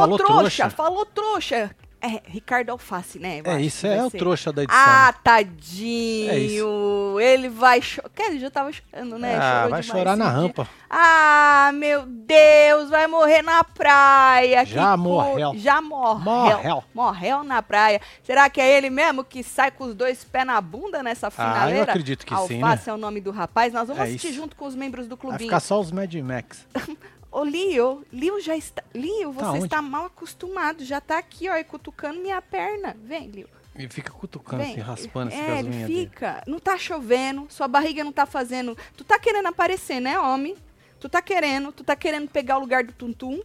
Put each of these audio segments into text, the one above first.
Falou trouxa, trouxa. falou trouxa. É, Ricardo Alface, né? É isso, é vai o trouxa da edição. Ah, tadinho. É. Ele vai chorar. Ele já tava chorando, né? ah, Chorou vai chorar na dia. rampa. Ah, meu Deus, vai morrer na praia. Já que co- morreu. Já morreu. Morreu. Morreu na praia. Será que é ele mesmo que sai com os dois pés na bunda nessa finaleira? Ah, eu acredito que sim, Alface né? é o nome do rapaz. Nós vamos É assistir isso. junto com os membros do Vai clubinho. ficar só os Mad Max. Ô, Lio, Lio já está. Lio, você Tá está mal acostumado. Já tá aqui, ó, e cutucando minha perna. Vem, Lio. E fica cutucando, Vem. assim, raspando é, as ele unhas dele. fica. Não tá chovendo, sua barriga não tá fazendo. Tu tá querendo aparecer, né, homem? Tu tá querendo, tu tá querendo pegar o lugar do Tuntum?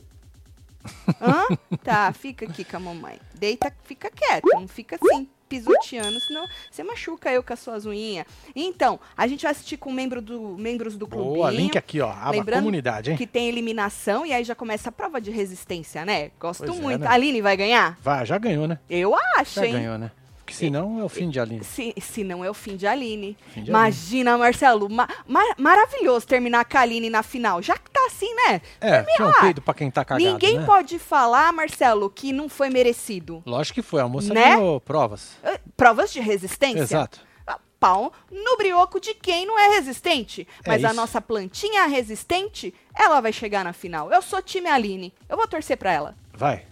Hã? Tá, fica aqui com a mamãe. Deita, fica quieto, não fica assim, pisoteando, senão você machuca eu com as suas unhinhas. Então, a gente vai assistir com membro do, membros do clubinho. Boa, link aqui, ó. Aba Lembrando comunidade, hein? Que tem eliminação e aí já começa a prova de resistência, né? Gosto Pois é, muito. né? A Aline vai ganhar? Vai, já ganhou, né? Eu acho, Já hein? ganhou, né? Porque senão é o fim de Aline. Se, se não é o fim de Aline. Fim de Imagina, Marcelo, ma- ma- maravilhoso terminar com a Aline na final. Já que tá assim, né? É, tinha um peido pra quem tá cagado, Ninguém né? pode falar, Marcelo, que não foi merecido. Lógico que foi, a moça Né? ganhou provas. Eh, Provas de resistência? Exato. Ah, Pau no brioco de quem não é resistente. É Mas a isso. nossa plantinha resistente, ela vai chegar na final. Eu sou time Aline. Eu vou torcer pra ela. Vai.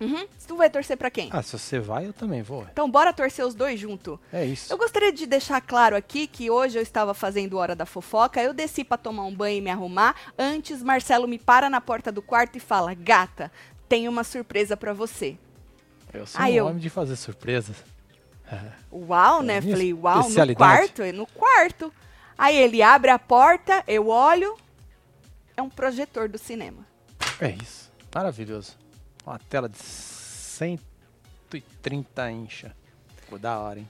Uhum. Tu vai torcer pra quem? Ah, se você vai, eu também vou. Então bora torcer os dois junto. É isso. Eu gostaria de deixar claro aqui que hoje eu estava fazendo hora da fofoca, eu desci pra tomar um banho e me arrumar. Antes, Marcelo me para na porta do quarto e fala: "Gata, tenho uma surpresa pra você". Eu sou Aí um eu- homem de fazer surpresas. Uau, É né? Falei: "Uau, no quarto, é no quarto". Aí ele abre a porta, eu olho, é um projetor do cinema. É isso. Maravilhoso. Uma tela de 130 incha. Ficou da hora, hein?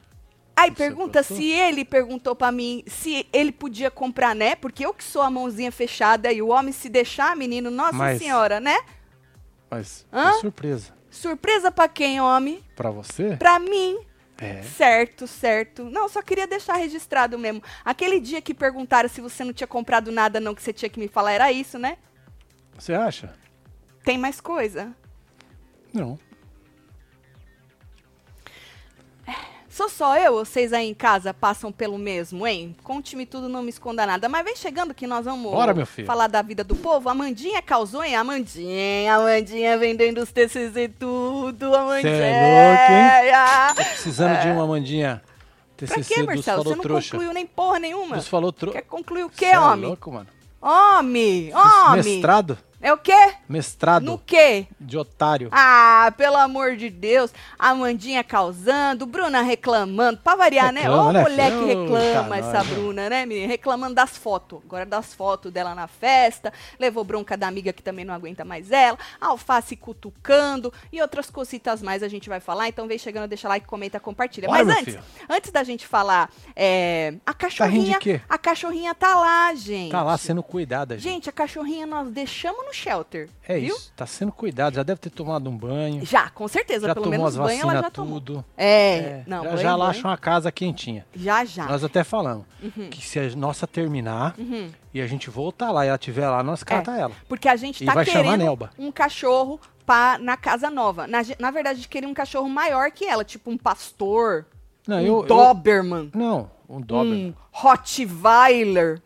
Aí Você pergunta se ele perguntou pra mim se ele podia comprar, né? Porque eu que sou a mãozinha fechada e o homem se deixar, menino, nossa Mas- senhora, né? Mas Hã? foi surpresa. Surpresa pra quem, homem? Pra você? Pra mim. É. Certo, certo. Não, só queria deixar registrado mesmo. Aquele dia que perguntaram se você não tinha comprado nada, não, que você tinha que me falar, era isso, né? Você acha? Tem mais coisa? Não. Sou só eu ou vocês aí em casa passam pelo mesmo, hein? Conte-me tudo, não me esconda nada. Mas vem chegando que nós vamos Bora, meu filho. falar da vida do povo. A Mandinha causou, hein? A Mandinha, a Mandinha vendendo os TCC e tudo. A Mandinha. é louco, Tô precisando de uma mandinha Pra TCC quê, dos Marcelo? Você não trouxa. concluiu nem porra nenhuma. Dos falou trouxa. Quer concluir o quê, homem? É louco, mano. Homem, homem. Mestrado? É o quê? Mestrado No quê? de otário. Ah, pelo amor de Deus. A Mandinha causando, Bruna reclamando. Pra variar, né? Reclama, Ô, né, mulher que filho? reclama, Ô, essa. Bruna, né, menina? Reclamando das fotos. Agora das fotos dela na festa. Levou bronca da amiga que também não aguenta mais ela. Alface cutucando e outras cositas mais a gente vai falar. Então vem chegando, deixa like, comenta, compartilha. Bora, Mas antes, filho. antes da gente falar, é, a rindo cachorrinha. quê? A cachorrinha tá lá, gente. Tá lá sendo cuidada, gente. Gente, a cachorrinha nós deixamos no shelter. É viu? isso. Tá sendo cuidado. Já deve ter tomado um banho. Já, com certeza. Já pelo tomou menos as banho ela já tomou. tudo. É, não, já, banho, já lá acha uma casa quentinha. Já, já. Nós até falamos Uhum. que se a nossa terminar Uhum. e a gente voltar lá e ela estiver lá, nós cata ela. Porque a gente E tá vai chamar querendo Nelba. um cachorro pra, na casa nova. Na, na verdade, a gente queria um cachorro maior que ela, tipo um pastor, Não, um eu, eu- Doberman, Não, um Dober. um Rottweiler.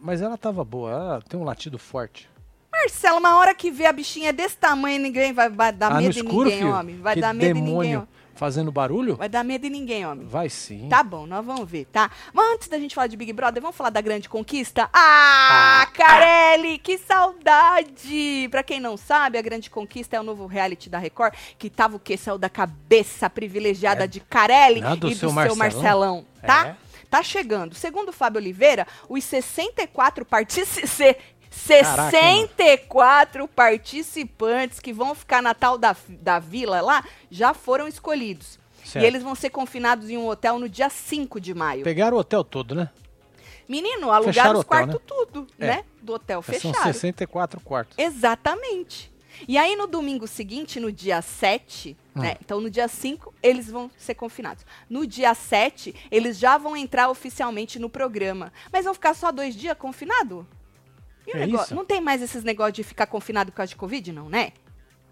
Mas ela tava boa, ela tem um latido forte. Marcelo, uma hora que vê a bichinha é desse tamanho, ninguém vai, vai dar ah, medo em escuro, ninguém, filho? homem. Vai que dar medo em demônio ninguém, homem. fazendo barulho? Vai dar medo em ninguém, homem. Vai sim. Tá bom, nós vamos ver, tá? Mas antes da gente falar de Big Brother, vamos falar da grande conquista? Ah, Carelli, que saudade! Pra quem não sabe, a grande conquista é o novo reality da Record, que tava o quê? Saiu da cabeça privilegiada É. de Carelli Não, do e do seu seu Marcelão. Marcelão, tá? É. Tá chegando. Segundo o Fábio Oliveira, os 64 participantes. 64 participantes que vão ficar na tal da, da vila lá já foram escolhidos. Certo. E eles vão ser confinados em um hotel no dia 5 de maio. Pegaram o hotel todo, né? Menino, alugaram Fecharam os quartos tudo, É. né? Do hotel São fechado. 64 quartos. Exatamente. E aí, no domingo seguinte, no dia 7, Hum. né? Então, no dia 5, eles vão ser confinados. No dia 7, eles já vão entrar oficialmente no programa. Mas vão ficar só dois dias confinados? E o É negócio? isso? Não tem mais esses negócios de ficar confinado por causa de Covid, não, né?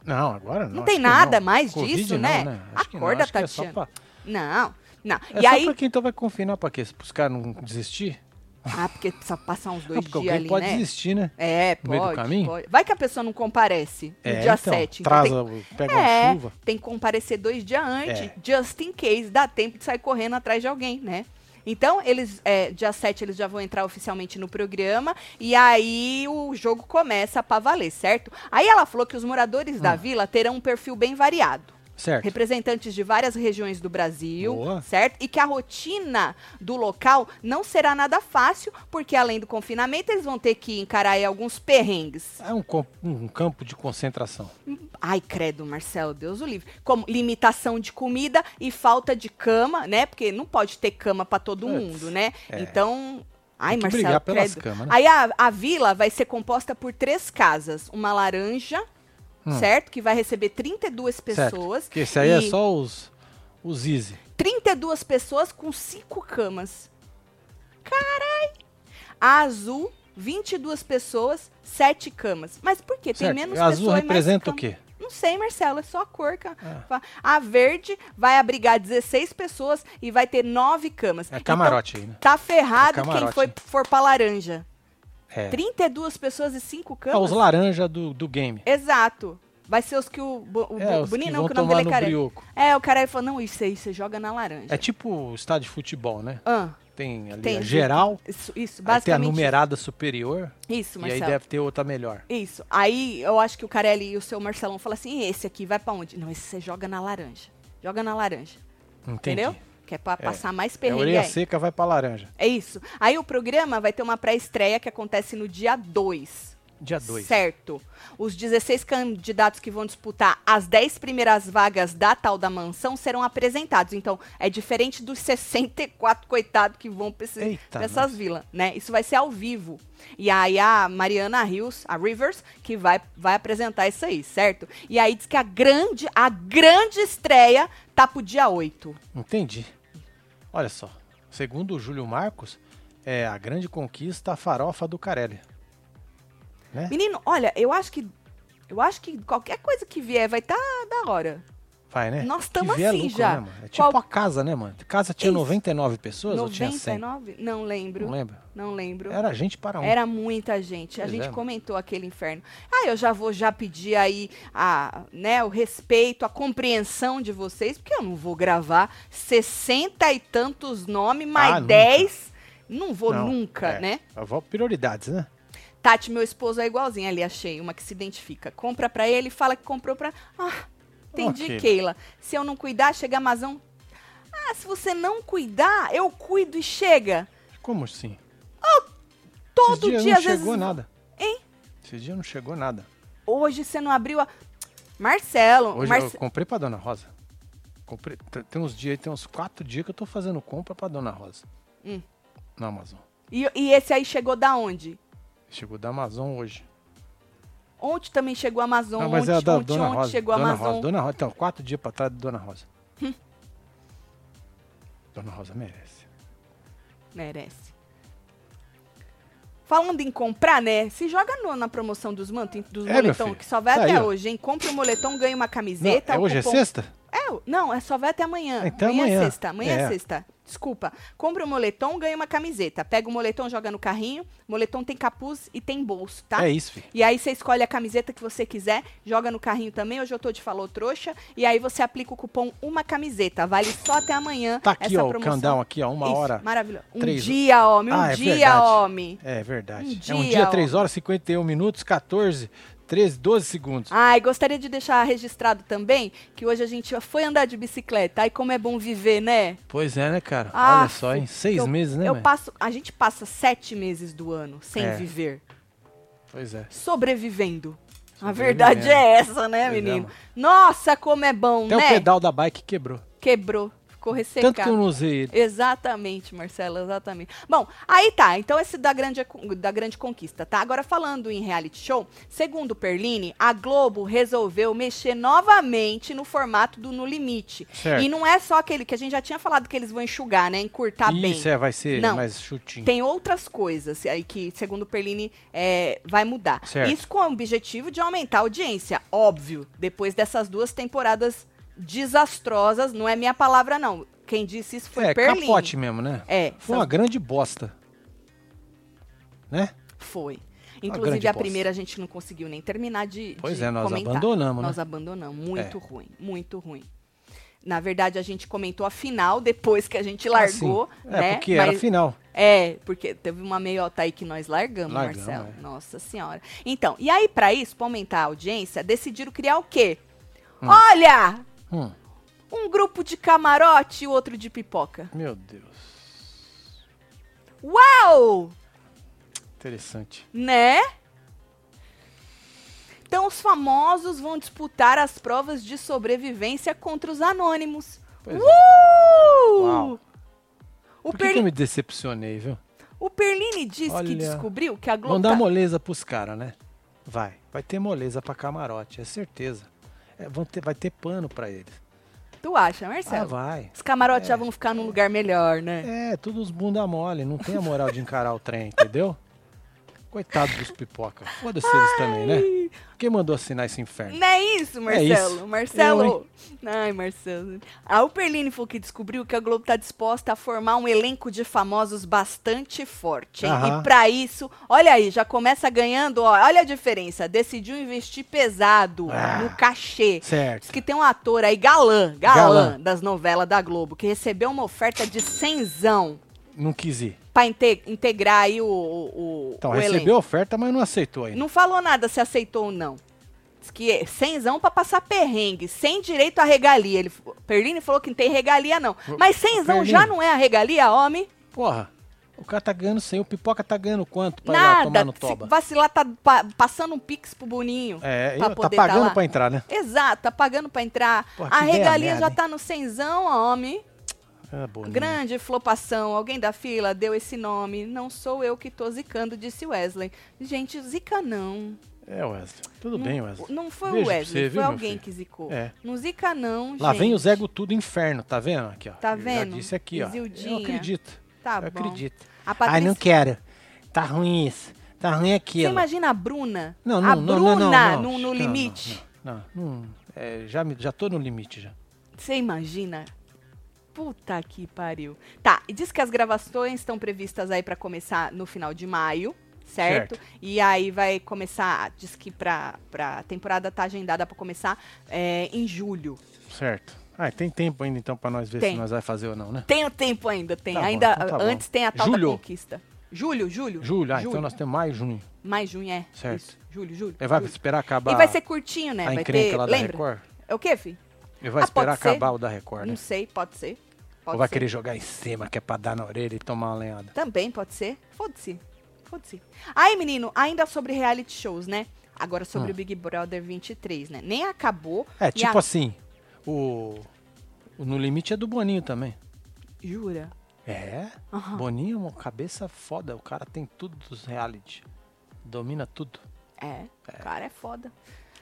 Não, agora não. Não tem nada não. mais Covid disso, não, né? Não, Acorda, que é Tatiana. pra- Não, não. É e só aí. pra quem então vai confinar pra quê? Os caras não desistir? Ah, porque precisa passar uns Não, dois porque dias ali, pode né? desistir, né? É, No meio do pode, caminho? pode. Vai que a pessoa não comparece no É, dia então, 7. Traz, tem, o- pega é, uma chuva. tem que comparecer dois dias antes, É. just in case, dá tempo de sair correndo atrás de alguém, né? Então, eles, é, dia 7, eles já vão entrar oficialmente no programa e aí o jogo começa pra valer, certo? Aí ela falou que os moradores Hum. da vila terão um perfil bem variado. Certo. Representantes de várias regiões do Brasil, Boa. certo? E que a rotina do local não será nada fácil, porque além do confinamento, eles vão ter que encarar aí alguns perrengues. É um, um campo de concentração. Ai, credo, Marcelo, Deus o livre. Como limitação de comida e falta de cama, né? Porque não pode ter cama pra todo mundo, né? é. Então. Ai, Marcelo, credo. camas, né? Aí a, a vila vai ser composta por três casas. Uma laranja, Hum. certo? Que vai receber 32 Certo. pessoas. Porque esse aí é só os, os easy. 32 pessoas com cinco camas. Carai! A azul, 22 pessoas, sete camas. Mas por quê? Tem Certo. menos azul pessoas e mais representa o quê? Não sei, Marcelo, é só a cor. Ah. A verde vai abrigar 16 pessoas e vai ter nove camas. É camarote aí, né? Então, tá ferrado É quem foi, for pra laranja. É. 32 pessoas e cinco Ah, camas? os laranja do, do game. Exato. Vai ser os que o, o É, Boninho que não, que o nome dele é careca. É, o cara falou, não, isso aí você joga na laranja. É tipo o estádio de futebol, né? Ah, Tem ali Tem a geral, isso, isso aí tem a basicamente numerada superior isso, e aí Marcelo. deve ter outra melhor. Isso. Aí eu acho que o Carelli e o seu Marcelão falam assim: "E esse aqui vai pra onde? Não, esse você joga na laranja. Joga na laranja. Entendi. Entendeu? Que é pra passar mais É, a perrengue orelha aí. seca vai pra laranja. É isso. Aí o programa vai ter uma pré-estreia que acontece no dia 2. Dia 2. Certo. Os 16 candidatos que vão disputar as 10 primeiras vagas da tal da mansão serão apresentados. Então, é diferente dos 64 coitados que vão pra, esse- Eita, pra essas vilas, né? Isso vai ser ao vivo. E aí a Mariana Rios, a Rivers, que vai, vai apresentar isso aí, certo? E aí diz que a grande, a grande estreia tá pro dia 8. Entendi. Olha só. Segundo o Júlio Marcos, é a grande conquista a farofa do Carelli. Né? Menino, olha, eu acho que eu acho que qualquer coisa que vier vai estar da hora. Vai, né? Nós vê é assim lucro, já. Né, mano? É tipo Qual- a casa, né, mano? A casa tinha Isso. 99 pessoas ou tinha 100? 99? Não lembro. Não lembro. Não lembro. Era gente para um. Era muita gente. A Pois gente é, mano. comentou aquele inferno. Ah, eu já vou já pedir aí a, né, o respeito, a compreensão de vocês, porque eu não vou gravar 60 e tantos nomes, mais Ah, nunca. 10. Não vou Não, nunca, é. né? Eu vou prioridades, né? Tati, meu esposo é igualzinho ali, achei, uma que se identifica. Compra pra ele, fala que comprou pra. Ah, entendi, Ok. Keila. Se eu não cuidar, chega a Amazon. Ah, se você não cuidar, eu cuido e chega. Como assim? Todo Esses dias dia, não às vezes. chegou nada. Hein? Esse dia não chegou nada. Hoje você não abriu a. Marcelo, Hoje Marce- eu comprei pra Dona Rosa. Comprei, tem uns dias, tem uns quatro dias que eu tô fazendo compra pra Dona Rosa. Hum. Na Amazon. E, e esse aí chegou da onde? Chegou da Amazon hoje. Ontem também chegou a Amazon. Não, mas ontem, é a da ontem, Dona ontem Rosa. chegou a Amazon. Rosa. Dona Rosa. Então, quatro dias pra trás de Dona Rosa. Dona Rosa merece. Merece. Falando em comprar, né? Se joga no- na promoção dos mantos, dos É, moletom, que só vai Tá até aí, hoje, hein? Compra o moletom, ganha uma Não, camiseta. é o hoje é cupom- sexta? É, não, é só vai até amanhã. Então amanhã, é amanhã. sexta. Amanhã é. É. sexta. Desculpa. Compra o moletom, ganha uma camiseta. Pega o moletom, joga no carrinho. Moletom tem capuz e tem bolso, tá? É isso, filho. E aí você escolhe a camiseta que você quiser, joga no carrinho também. Hoje eu tô de falou trouxa. E aí você aplica o cupom uma camiseta. Vale só até amanhã. Tá aqui, ó, o promoção. countdown aqui, ó, uma Isso, hora. Maravilhoso. Um três- dia, homem. Um Ah, é dia, verdade. homem. É verdade. Um é um dia, dia, ó. 3 horas, 51 minutos, 14, 13, 12 segundos. Ai, gostaria de deixar registrado também que hoje a gente foi andar de bicicleta. Ai, como é bom viver, né? Pois é, né, cara? Ah, Olha só, hein? Seis eu, meses, né, eu mãe? passo, A gente passa sete meses do ano sem É. viver. Pois é. Sobrevivendo. A verdade é essa, né, Pois é, menino? Nossa, como é bom, Até né? o pedal da bike quebrou. Quebrou. Ficou ressecado. Tanto que eu não usei ele. Exatamente, Marcelo, exatamente. Bom, aí tá. Então esse da grande, da grande conquista, tá? Agora falando em reality show, segundo Perline, a Globo resolveu mexer novamente no formato do No Limite. Certo. E não é só aquele que a gente já tinha falado que eles vão enxugar, né? Encurtar bem. Isso, é, vai ser Não. mais chutinho. Tem outras coisas aí que, segundo Perline, é, vai mudar. Certo. Isso com o objetivo de aumentar a audiência, óbvio. Depois dessas duas temporadas desastrosas, não é minha palavra, não. Quem disse isso foi é, Perline. capote mesmo, né? É, Foi uma grande bosta. Né? Foi. Inclusive, a bosta. primeira a gente não conseguiu nem terminar de. Pois de é, nós comentar. abandonamos, Nós né? abandonamos. Muito É. ruim, muito ruim. Na verdade, a gente comentou a final depois que a gente largou, Ah, sim. É, né? porque era Mas- final. É, porque teve uma meiota aí que nós largamos, Largamos, Marcelo. é. Nossa senhora. Então, e aí, pra isso, pra aumentar a audiência, decidiram criar o quê? Hum. Olha! Hum, Um grupo de camarote e outro de pipoca. meu Deus. Uau! Interessante. Né? Então os famosos vão disputar as provas de sobrevivência contra os anônimos. Pois é. Uh! Uau. O, Por que, que eu Perli- me decepcionei, viu? o Perline disse que Olha, descobriu que a Globo Vão dar tá- moleza pros caras, né? Vai. Vai ter moleza pra camarote, é certeza. É, vão ter, vai ter pano pra eles. Tu acha, Ah, Marcelo? vai. Os camarotes É. já vão ficar num lugar melhor, né? É, tudo os bunda mole, não tem a moral de encarar o trem, entendeu? Coitado dos pipoca. Foda-se eles também, né? Quem mandou assinar esse inferno? Não é isso, Marcelo? isso. Marcelo. Eu, Ai, Marcelo. A Perline foi que descobriu que a Globo tá disposta a formar um elenco de famosos bastante forte. E pra isso, olha aí, já começa ganhando, ó, olha a diferença. Decidiu investir pesado Ah. no cachê. Diz Certo. que tem um ator aí, galã, galã, Galã. das novelas da Globo, que recebeu uma oferta de cenzão Não quis ir. Pra inte- integrar aí o, o, Então, o recebeu elenco. a oferta, mas não aceitou ainda. Não falou nada se aceitou ou não. Diz que é cenzão pra passar perrengue, sem direito à regalia. Ele, Perline falou que não tem regalia, não. Mas cenzão Perline. já não é a regalia, homem? Porra, o cara tá ganhando 100, o pipoca tá ganhando quanto pra ir lá tomar Nada. no Se toba? vacilar, tá pa- passando um pix pro Boninho. É, pra tá poder tá pagando lá. pra entrar, né? Exato, tá pagando pra entrar. Porra, a ideia regalia merda, já tá no cenzão, homem. Boninho. Grande flopação. Alguém da fila deu esse nome. Não sou eu que tô zicando, disse Wesley. Gente, zica não. É, Wesley. Tudo bem, Wesley. Não foi Beijo o Wesley, você, foi viu, alguém que zicou. É. Não zica não, Lá vem o. Zego Tudo Inferno, tá vendo? Aqui, ó. Tá Eu vendo? disse aqui, ó. Isildinha. Eu acredito. Tá eu bom. acredito. A Ai, Patrícia... não quero. Tá ruim isso. Tá ruim Você aquilo. imagina a Bruna? Não, não, a não, Bruna não, não, não. no, no Não, limite. Não, não, não. É, já, me- já tô no limite já. Você imagina? Puta que pariu. Tá, e diz que as gravações estão previstas aí pra começar no final de maio, certo? Certo. E aí vai começar, diz que pra, pra temporada tá agendada pra começar é, em julho. Certo. Ah, tem tempo ainda então pra nós ver Tem. se nós vai fazer ou não, né? Tem o tempo ainda, tem. Tá bom, ainda então tá bom. antes tem a tal Julho. da conquista. Julho, julho. Julho, ah, então nós temos mais junho. Mais junho, é. Certo. Isso. Julho, julho. Ele vai julho. esperar acabar E vai ser curtinho, né? a vai ter. lá da Lembra? Record? É o quê, fi? Ele vai Ah, esperar pode ser. acabar o da Record, né? Não sei, pode ser. Pode Ou vai ser. querer jogar em cima, que é pra dar na orelha e tomar uma lenhada? Também pode ser. Foda-se. Foda-se. Aí, menino, ainda sobre reality shows, né? Agora sobre Hum. o Big Brother 23, né? Nem acabou. É, tipo a- assim, o, o No Limite é do Boninho também. Jura? É? Aham. Boninho é uma cabeça foda, o cara tem tudo dos reality. Domina tudo. É, o cara é foda.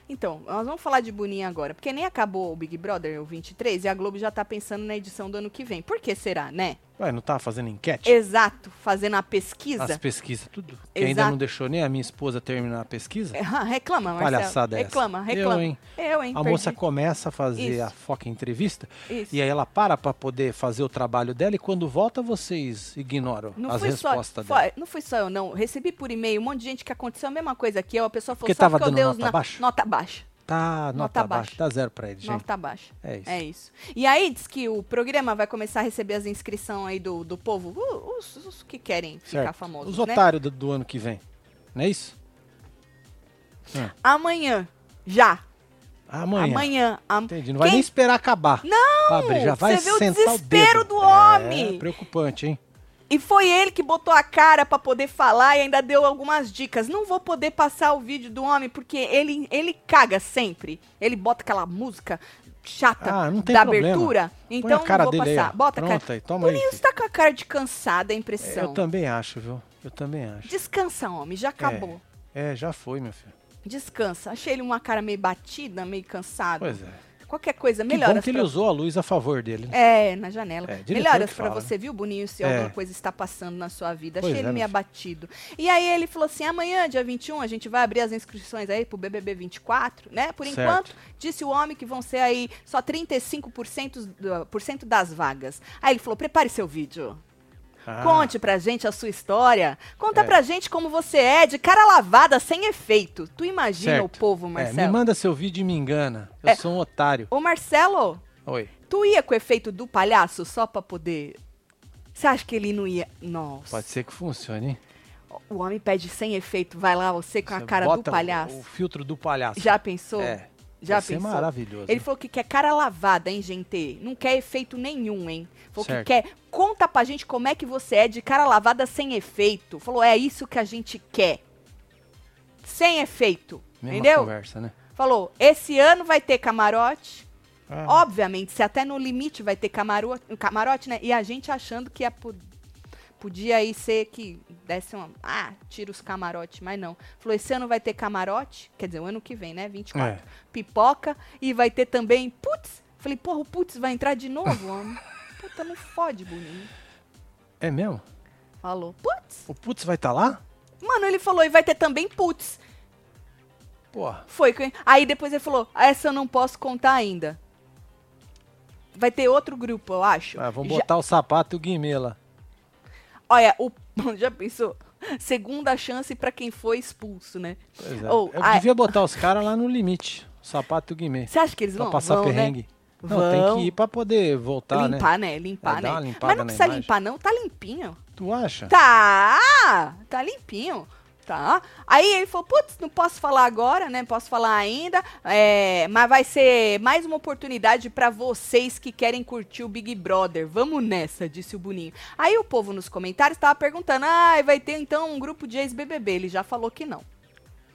Então, nós vamos falar de Boninho agora, porque nem acabou o Big Brother, o 23, e a Globo já tá pensando na edição do ano que vem. Por que será, né? Ué, não tava fazendo enquete? Exato, fazendo a pesquisa. As pesquisas, tudo. Que ainda não deixou nem a minha esposa terminar a pesquisa. Ah, reclama, Marcelo. Palhaçada é essa? reclama, Eu, reclama. hein? Eu, hein? A perdi. moça começa a fazer Isso. a foca entrevista Isso. e aí ela para pra poder fazer o trabalho dela e quando volta vocês ignoram Não as só, respostas dela. foi- não foi só eu, não. Recebi por e-mail um monte de gente que aconteceu a mesma coisa aqui. A pessoa falou Porque só tava porque eu dando dei nota na- baixa? Nota baixa. Tá, nota, Nota baixa. baixa. Dá zero pra ele, gente. Nota baixa. É isso. É isso. E aí diz que o programa vai começar a receber as inscrições aí do, do povo, o- os, os que querem ficar Certo. famosos, Os né? otários do, do ano que vem. Não é isso? Amanhã, já. Amanhã. Amanhã. am- Entendi. Não vai Quem- nem esperar acabar. Não! Abrir. Já vai Você vê o sentar o desespero dedo. do homem. É preocupante, hein? E foi ele que botou a cara pra poder falar e ainda deu algumas dicas. Não vou poder passar o vídeo do homem porque ele, ele caga sempre. Ele bota aquela música chata Ah, da problema. abertura, Põe então não vou passar. aí. Bota a cara. Pronto aí, toma filho. você tá com a cara de cansada, a impressão. Eu também acho, viu? Eu também acho. Descansa, homem, já acabou. É, já foi, meu filho. Descansa. Achei ele uma cara meio batida, meio cansado. Pois é. Qualquer coisa, Que melhoras bom que ele pra- usou a luz a favor dele, né? É, na janela. É, Melhoras fala, você, viu, Boninho, se É. alguma coisa está passando na sua vida. Pois Achei é, ele meio abatido. E aí ele falou assim: amanhã, dia 21, a gente vai abrir as inscrições aí pro BBB 24, né? Por Certo. enquanto, disse o homem que vão ser aí só 35% do- por cento das vagas. Aí ele falou: prepare seu vídeo. Ah, Conte pra gente a sua história. Conta É. pra gente como você é, de cara lavada, sem efeito. Tu imagina certo. o povo, É, me Marcelo? manda seu vídeo e me engana. Eu É. sou um otário. Ô, Marcelo, Oi. tu ia com o efeito do palhaço só pra poder. Você acha que ele não ia. Nossa. Pode ser que funcione, hein? O homem pede sem efeito, vai lá você com a Você cara do palhaço. O, filtro do palhaço. Já pensou? É. Já Vai ser pensou? maravilhoso. Ele falou que quer cara lavada, hein, gente? Não quer efeito nenhum, hein? Falou Certo. que quer. Conta pra gente como é que você é de cara lavada sem efeito. Falou, é isso que a gente quer. Sem efeito. Mesma entendeu? conversa, né? Falou, esse ano vai ter camarote. Ah, Obviamente, se até no limite vai ter camarote, camarote, né? E a gente achando que ia po- podia aí ser que desse uma. Ah, tira os camarotes, mas não. Falou, esse ano vai ter camarote, quer dizer, o ano que vem, né? 24. É. Pipoca e vai ter também putz. Falei, porra, o putz vai entrar de novo, homem. Puta, não fode, boninho. É mesmo? Falou, putz. O Putz vai estar lá? Mano, ele falou, e vai ter também putz. Porra. Foi. Aí depois ele falou, essa eu não posso contar ainda. Vai ter outro grupo, eu acho. Ah, vamos Já- botar o sapato e o guimê lá. Olha, o já pensou? Segunda chance pra quem foi expulso, né? Pois é. Ou, Eu ah, devia botar os caras lá no limite. O sapato e o guimê. Você acha que eles Pra vão? passar vão, perrengue. Né? Não, Vão. tem que ir pra poder voltar, né? limpar, né? Limpar, É, né? Mas não precisa imagem. limpar, não. Tá limpinho. Tu acha? Tá! Tá limpinho. Tá. Aí ele falou, putz, não posso falar agora, né? Posso falar ainda. é, mas vai ser mais uma oportunidade pra vocês que querem curtir o Big Brother. Vamos nessa, disse o Boninho. Aí o povo nos comentários tava perguntando, ah, vai ter então um grupo de ex-BBB. Ele já falou que não.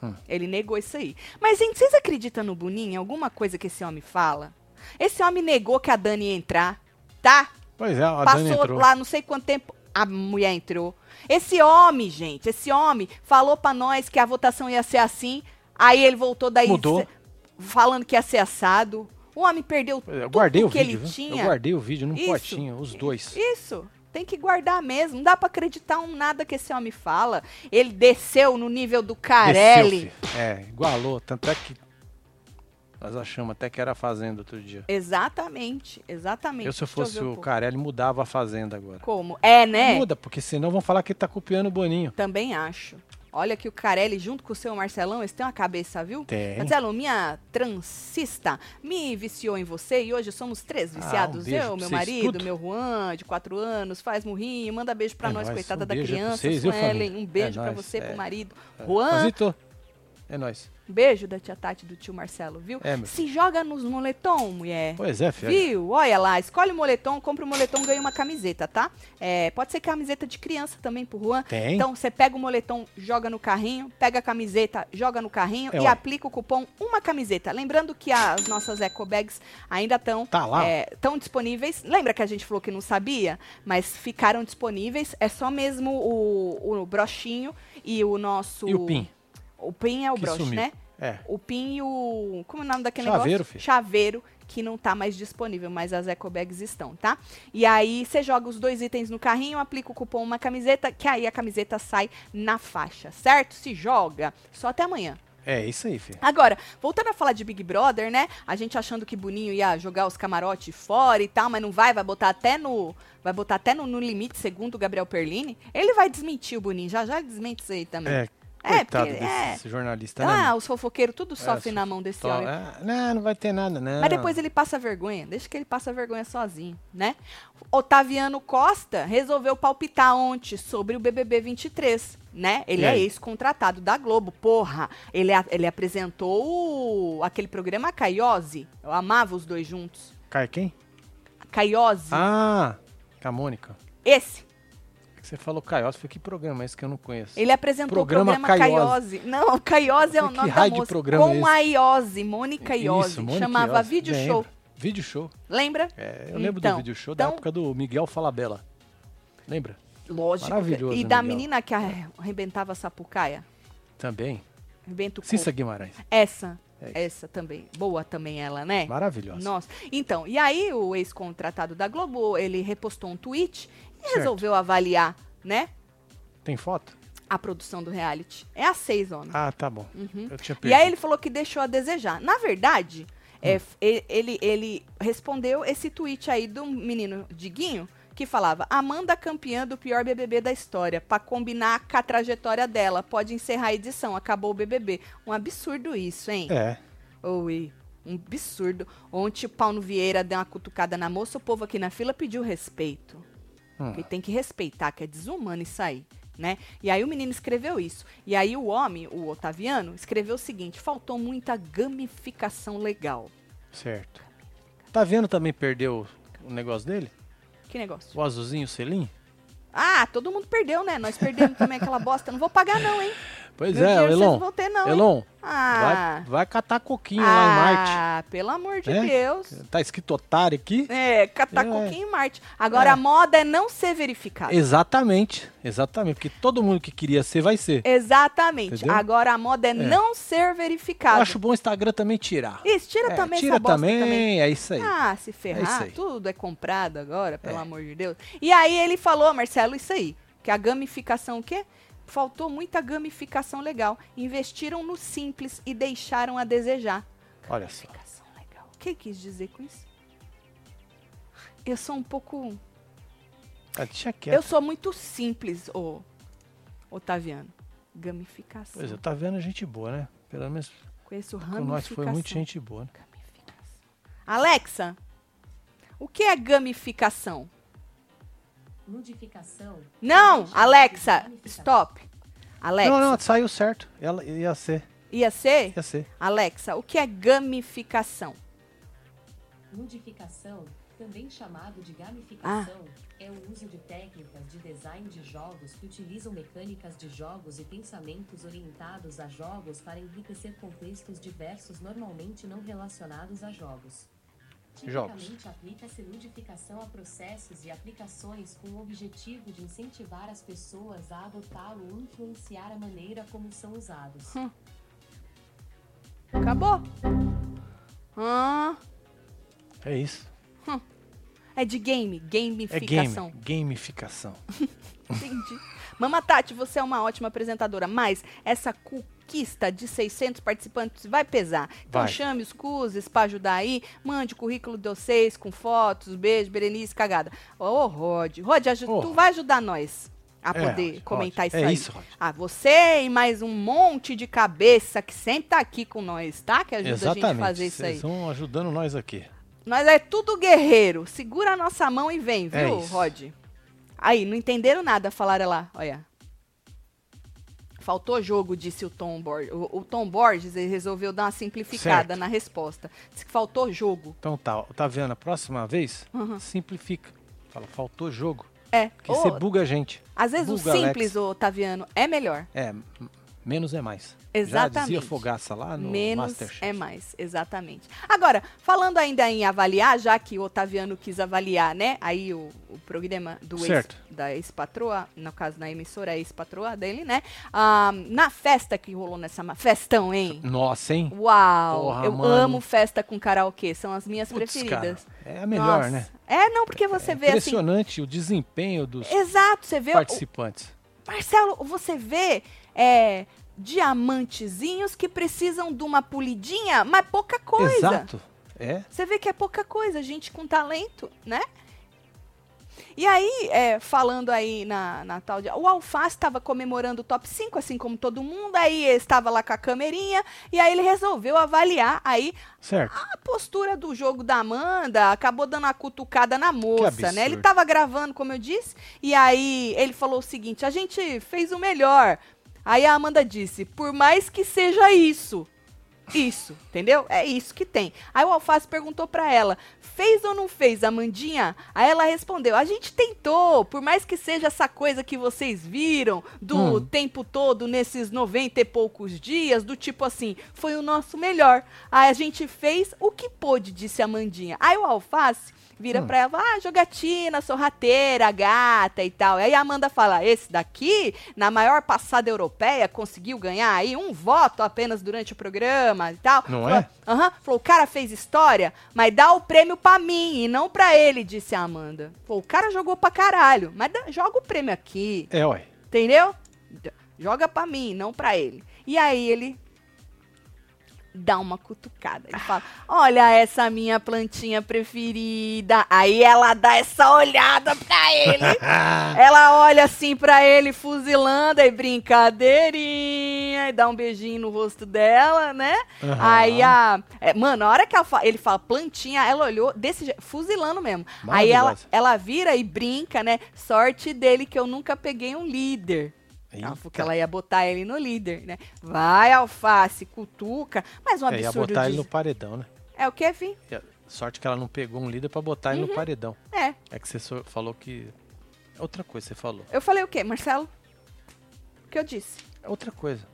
Hum. Ele negou isso aí. Mas, gente, vocês acreditam no Boninho? Alguma coisa que esse homem fala? Esse homem negou que a Dani ia entrar, tá? Pois é, a Dani Passou entrou. lá não sei quanto tempo, a mulher entrou. Esse homem, gente, esse homem falou pra nós que a votação ia ser assim, aí ele voltou daí Mudou. falando que ia ser assado. O homem perdeu Eu tudo guardei o que vídeo, ele viu? tinha. Eu guardei o vídeo num Isso. potinho, os dois. Isso. Tem que guardar mesmo. Não dá pra acreditar em nada que esse homem fala. Ele desceu no nível do Carelli. Desceu. É, igualou. Tanto é que nós achamos até que era a Fazenda outro dia. Exatamente, exatamente. Eu, se eu fosse um o. Carelli, mudava a Fazenda agora. Como? É, né? Muda, porque senão vão falar que ele tá copiando o Boninho. Também acho. Olha que o Carelli, junto com o seu Marcelão, eles têm uma cabeça, viu? Tem. Marcelo, minha transista me viciou em você e hoje somos três Ah, um viciados. beijo Eu, pra meu marido, tudo. meu Juan, de quatro anos, faz murrinho, manda beijo pra É nós, nóis, coitada um da criança, vocês, Suelen. Um beijo É pra nóis, você, é. pro marido. É. Juan, é nóis. beijo da tia Tati do tio Marcelo, viu? É, meu Se joga nos moletom, mulher. Pois é, filho. Viu? Olha lá, escolhe o moletom, compra o moletom, ganha uma camiseta, tá? É, pode ser camiseta de criança também pro Juan. Tem. Então você pega o moletom, joga no carrinho, pega a camiseta, joga no carrinho É, e ué. aplica o cupom uma camiseta. Lembrando que as nossas eco bags ainda estão Tá lá. estão disponíveis. Lembra que a gente falou que não sabia, mas ficaram disponíveis. É só mesmo o, o brochinho e o nosso E o pin? O pin é o Que broche, sumiu. né? É. O pin e o. Como é o nome daquele Chaveiro, negócio? filho. Chaveiro, que não tá mais disponível, mas as eco bags estão, tá? E aí você joga os dois itens no carrinho, aplica o cupom uma camiseta, que aí a camiseta sai na faixa, certo? Se joga. Só até amanhã. É isso aí, filho. Agora, voltando a falar de Big Brother, né? A gente achando que Boninho ia jogar os camarotes fora e tal, mas não vai, vai botar até no. Vai botar até no, no limite, segundo o Gabriel Perlini. Ele vai desmentir o Boninho, já já desmente isso aí também. É, É, coitado porque- desse jornalista, né? Ah, os fofoqueiros tudo sofrem É, na mão desse homem. é, não, não vai ter nada, não. Mas depois ele passa vergonha. Deixa que ele passa vergonha sozinho, né? Otaviano Costa resolveu palpitar ontem sobre o BBB 23, né? Ele é ex-contratado da Globo. Porra, ele, ele apresentou aquele programa Caiose. Eu amava os dois juntos. Cai quem? Caiose. Ah, com a Mônica. Esse. É Você falou Caios, foi que programa é esse que eu não conheço? Ele apresentou Programa o programa Caiose. Caiose. Não, Caiose é o nome da moça. programa é Com esse? a Iose, Mônica Iose. Mônica Chamava Iose, Vídeo. Show. Vídeo show. Lembra? É, eu lembro do Então, vídeo show da então- época do Miguel Falabella. Lembra? Lógico. Maravilhoso, E da Miguel. menina que arre- arrebentava a sapucaia? Também. Arrebenta o Cissa. Guimarães. Essa. É. Essa também. Boa também ela, né? Maravilhosa. Nossa. Então, e aí o ex-contratado da Globo, ele repostou um tweet e Certo. resolveu avaliar, né? Tem foto? A produção do reality. É a seis, Ona. Ah, tá bom. Uhum. Eu tinha E aí ele falou que deixou a desejar. Na verdade, Hum. é, f- e- ele, ele respondeu esse tweet aí do menino Diguinho, que falava, Amanda campeã do pior BBB da história, pra combinar com a trajetória dela, pode encerrar a edição, acabou o BBB. Um absurdo isso, hein? É. Oi, um absurdo. Ontem o Paulo Vieira deu uma cutucada na moça, o povo aqui na fila pediu respeito. Hum. Que tem que respeitar, que é desumano isso aí, né? E aí o menino escreveu isso. E aí o homem, o Otaviano, escreveu o seguinte: faltou muita gamificação legal. Certo. Tá vendo também perdeu o negócio dele? Que negócio? O azulzinho, o selim? Ah, todo mundo perdeu, né? Nós perdemos também aquela bosta. Não vou pagar, não, hein? Pois Meu é, Elon. não ter, não. Elon, Ah, vai, vai catar coquinho lá em Marte. ah, pelo amor de É? Deus. Tá escrito otário aqui? É, catar É. coquinho em Marte. Agora, É. a moda é não ser verificado. Exatamente, exatamente. Porque todo mundo que queria ser, vai ser. Exatamente. Entendeu? Agora, a moda é, não ser Eu verificado. acho bom o Instagram também tirar. Isso, tira É, também tira também, também. é isso aí. Ah, se É ferrar, tudo é comprado agora, pelo É. amor de Deus. E aí ele falou, Marcelo, isso aí, que a gamificação o quê? Faltou muita gamificação legal. Investiram no simples e deixaram a desejar. Olha só. Gamificação legal. O que quis dizer com isso? Eu sou um pouco... Ah, deixa Eu sou muito simples, ô Otaviano. Gamificação. Pois é, tá vendo gente boa, né? Pelo menos Conheço ramificação. nós foi muita gente boa. Né? Gamificação. Alexa, o que é gamificação? Nudificação. Não, Alexa, stop. Alexa, Não, não, saiu certo. Ela ia ser, ia ser? ia ser. Alexa, o que é gamificação? Nudificação, também chamado de gamificação, Ah. é o uso de técnicas de design de jogos que utilizam mecânicas de jogos e pensamentos orientados a jogos para enriquecer contextos diversos normalmente não relacionados a jogos. Jogos. Tipicamente aplica-se nudificação a processos e aplicações com o objetivo de incentivar as pessoas a adotá-lo ou influenciar a maneira como são usados. Acabou? Ah, É isso. é de game, É gamificação. game, gamificação. Entendi. Mama Tati, você é uma ótima apresentadora, mas essa conquista de 600 participantes vai pesar. Então Vai. chame os CUSES para ajudar aí, mande o currículo de vocês com fotos, beijo, Berenice, cagada. Ô, Rod, Rod, aju- Ô, tu Rod. vai ajudar nós a É, poder Rod, comentar Rod. isso É aí. isso, Rod. Ah, você e mais um monte de cabeça que sempre tá aqui com nós, tá? Que ajuda a gente a Exatamente. fazer isso aí. Vocês vão ajudando nós aqui. Nós é tudo guerreiro. Segura a nossa mão e vem, É viu, isso. Rod? Aí, não entenderam nada, falaram lá. Olha. Faltou jogo, disse o Tom Borges. O, o Tom Borges resolveu dar uma simplificada Certo. na resposta. Disse que faltou jogo. Então tá, tá vendo? A próxima vez, Uhum. simplifica. Fala, faltou jogo. É. Porque Ô, você buga a gente. às vezes buga, o simples, Alex. ô, Taviano, é melhor. É, menos é mais. Já Exatamente. dizia Fogaça lá no Menos Masterchef. é mais, exatamente. Agora, falando ainda em avaliar, já que o Otaviano quis avaliar, né? Aí o, o programa do ex, da ex-patroa, no caso na emissora, é ex-patroa dele, né? Ah, na festa que rolou nessa festão, hein? Nossa, hein? Uau! Porra, eu mano. amo festa com karaokê, são as minhas Putz, preferidas. cara, é a melhor, Nossa. né? É, não, porque você É vê assim. impressionante o desempenho dos Exato, você vê. o- participantes. Marcelo, você vê é, diamantezinhos que precisam de uma polidinha, mas pouca coisa. Exato. É. Você vê que é pouca coisa, gente com talento, né? E aí, é, falando aí na, na tal de. O Alface estava comemorando o top 5, assim como todo mundo, aí estava lá com a camerinha, e aí ele resolveu avaliar aí Certo. a postura do jogo da Amanda, acabou dando uma cutucada na moça, né? Ele absurdo. tava gravando, como eu disse, e aí ele falou o seguinte: a gente fez o melhor. Aí a Amanda disse: por mais que seja isso. Isso, entendeu? É isso que tem. Aí o Alface perguntou pra ela: fez ou não fez, Amandinha? Aí ela respondeu: a gente tentou, por mais que seja essa coisa que vocês viram do Hum. tempo todo nesses 90 e poucos dias, do tipo assim, foi o nosso melhor. Aí a gente fez o que pôde, disse a Amandinha. Aí o Alface vira Hum. pra ela, ah, jogatina, sorrateira, gata e tal. Aí a Amanda fala, esse daqui, na maior passada europeia, conseguiu ganhar aí um voto apenas durante o programa e tal. Não Falou, é? Aham, falou, o cara fez história, mas dá o prêmio pra mim e não pra ele, disse a Amanda. Falou, o cara jogou pra caralho, mas dá- joga o prêmio aqui, É, ué. entendeu? Joga pra mim, não pra ele. E aí ele dá uma cutucada. Ele fala: Olha essa minha plantinha preferida. Aí ela dá essa olhada pra ele. ela olha assim pra ele, fuzilando, aí brincadeirinha, e dá um beijinho no rosto dela, né? Aham. Aí a. é, mano, a hora que fa- ele fala plantinha, ela olhou desse jeito, fuzilando mesmo. Aí ela, ela vira e brinca, né? Sorte dele que eu nunca peguei um líder. Ela falou que ela ia botar ele no líder, né? Vai, alface, cutuca. Mas um É, ia absurdo botar ele no paredão, né? É o que, Fim? Ia- Sorte que ela não pegou um líder pra botar ele Uhum. no paredão. É. É que você falou que. É outra coisa, você falou. Eu falei o quê, Marcelo? O que eu disse? É outra coisa.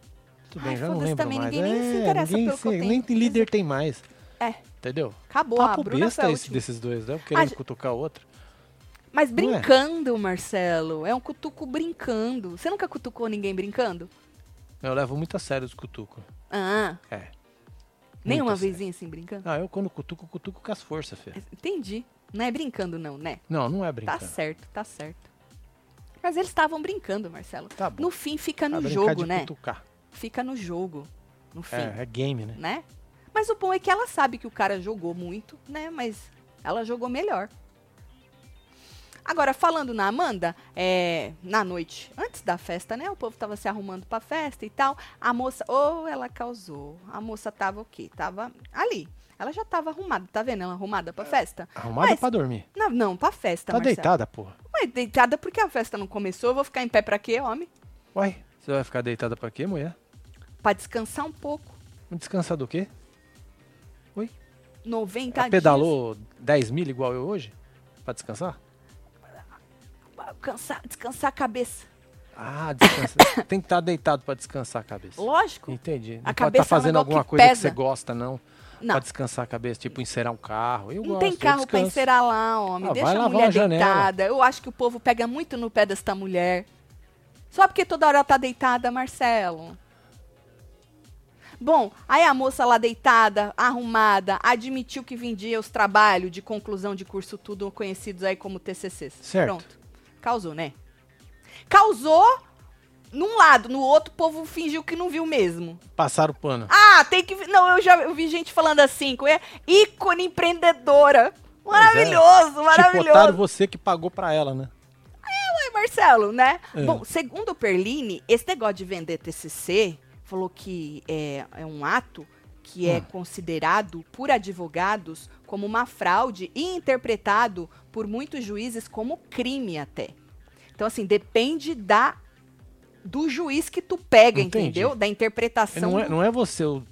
Tudo Ai, bem, já não lembro também, mais. ninguém nem se É, interessa ninguém pelo que eu se-. Nem líder tem mais. É. Entendeu? Acabou, a Papo Bruna besta a esse última. desses dois, né? Um Querendo já- cutucar o outro. Mas é? brincando, Marcelo. É um cutuco brincando. Você nunca cutucou ninguém brincando? Eu levo muito a sério os cutucos. Ah, É. nenhuma a vezinha assim brincando? Ah, eu quando cutuco, cutuco com as forças, Fê. Entendi. Não é brincando, não, né? Não, não é Tá brincando. certo, tá certo. Mas eles estavam brincando, Marcelo. Tá bom. No fim, fica Vai no brincar jogo, de né? cutucar. Fica no jogo. No fim, É, é game, né? né? Mas o bom é que ela sabe que o cara jogou muito, né? Mas ela jogou melhor. Agora, falando na Amanda, é, na noite antes da festa, né? O povo tava se arrumando pra festa e tal. A moça, ou ela causou. A moça tava o quê? Tava ali. Ela já tava arrumada, tá vendo? Ela arrumada pra festa? Arrumada Mas- pra dormir. Não, não, pra festa, Tá Marcelo. deitada, porra. Mas deitada porque a festa não começou. Eu vou ficar em pé pra quê, homem? Uai, você vai ficar deitada pra quê, mulher? Pra descansar um pouco. Descansar do quê? 90 Ela pedalou 10 mil igual eu hoje? Pra descansar? Cansar, descansar a cabeça. Ah, descansar. Tem que estar deitado pra descansar a cabeça. Lógico. Entendi. Não A pode cabeça estar é fazendo negócio alguma que coisa que pesa. você gosta, não. Não. Pra descansar a cabeça, tipo encerar um carro. Eu Não gosto, tem carro pra descanso. encerar lá, homem. Ah, Deixa a mulher deitada. Eu acho que o povo pega muito no pé desta mulher. Só porque toda hora ela tá deitada, Marcelo. Bom, aí a moça lá deitada, arrumada, admitiu que vendia os trabalhos de conclusão de curso tudo conhecidos aí como TCCs. Certo. Pronto. Causou, né? Causou num lado, no outro o povo fingiu que não viu mesmo. Passaram o pano. Ah, tem que. Não, eu já eu vi gente falando assim, é ícone empreendedora. Maravilhoso, Tipo, maravilhoso. otário você que pagou pra ela, né? Ai, Marcelo, né? É. Bom, segundo o Perline, esse negócio de vender TCC falou que é, é um ato que é Hum. considerado por advogados como uma fraude e interpretado por muitos juízes como crime até. Então, assim, depende da do juiz que tu pega, Entendi. entendeu? Da interpretação. Não é, do- não é você, o,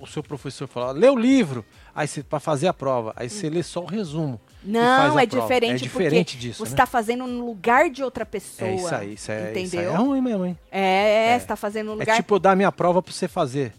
o seu professor falar, lê o livro, aí você, pra fazer a prova. Aí você lê só o resumo. Não, é diferente, É diferente porque disso, você né? está fazendo no lugar de outra pessoa. É isso aí, isso é, isso aí entendeu? é ruim mesmo, hein? É, É. você tá fazendo no É lugar. tipo eu dar minha prova pra você fazer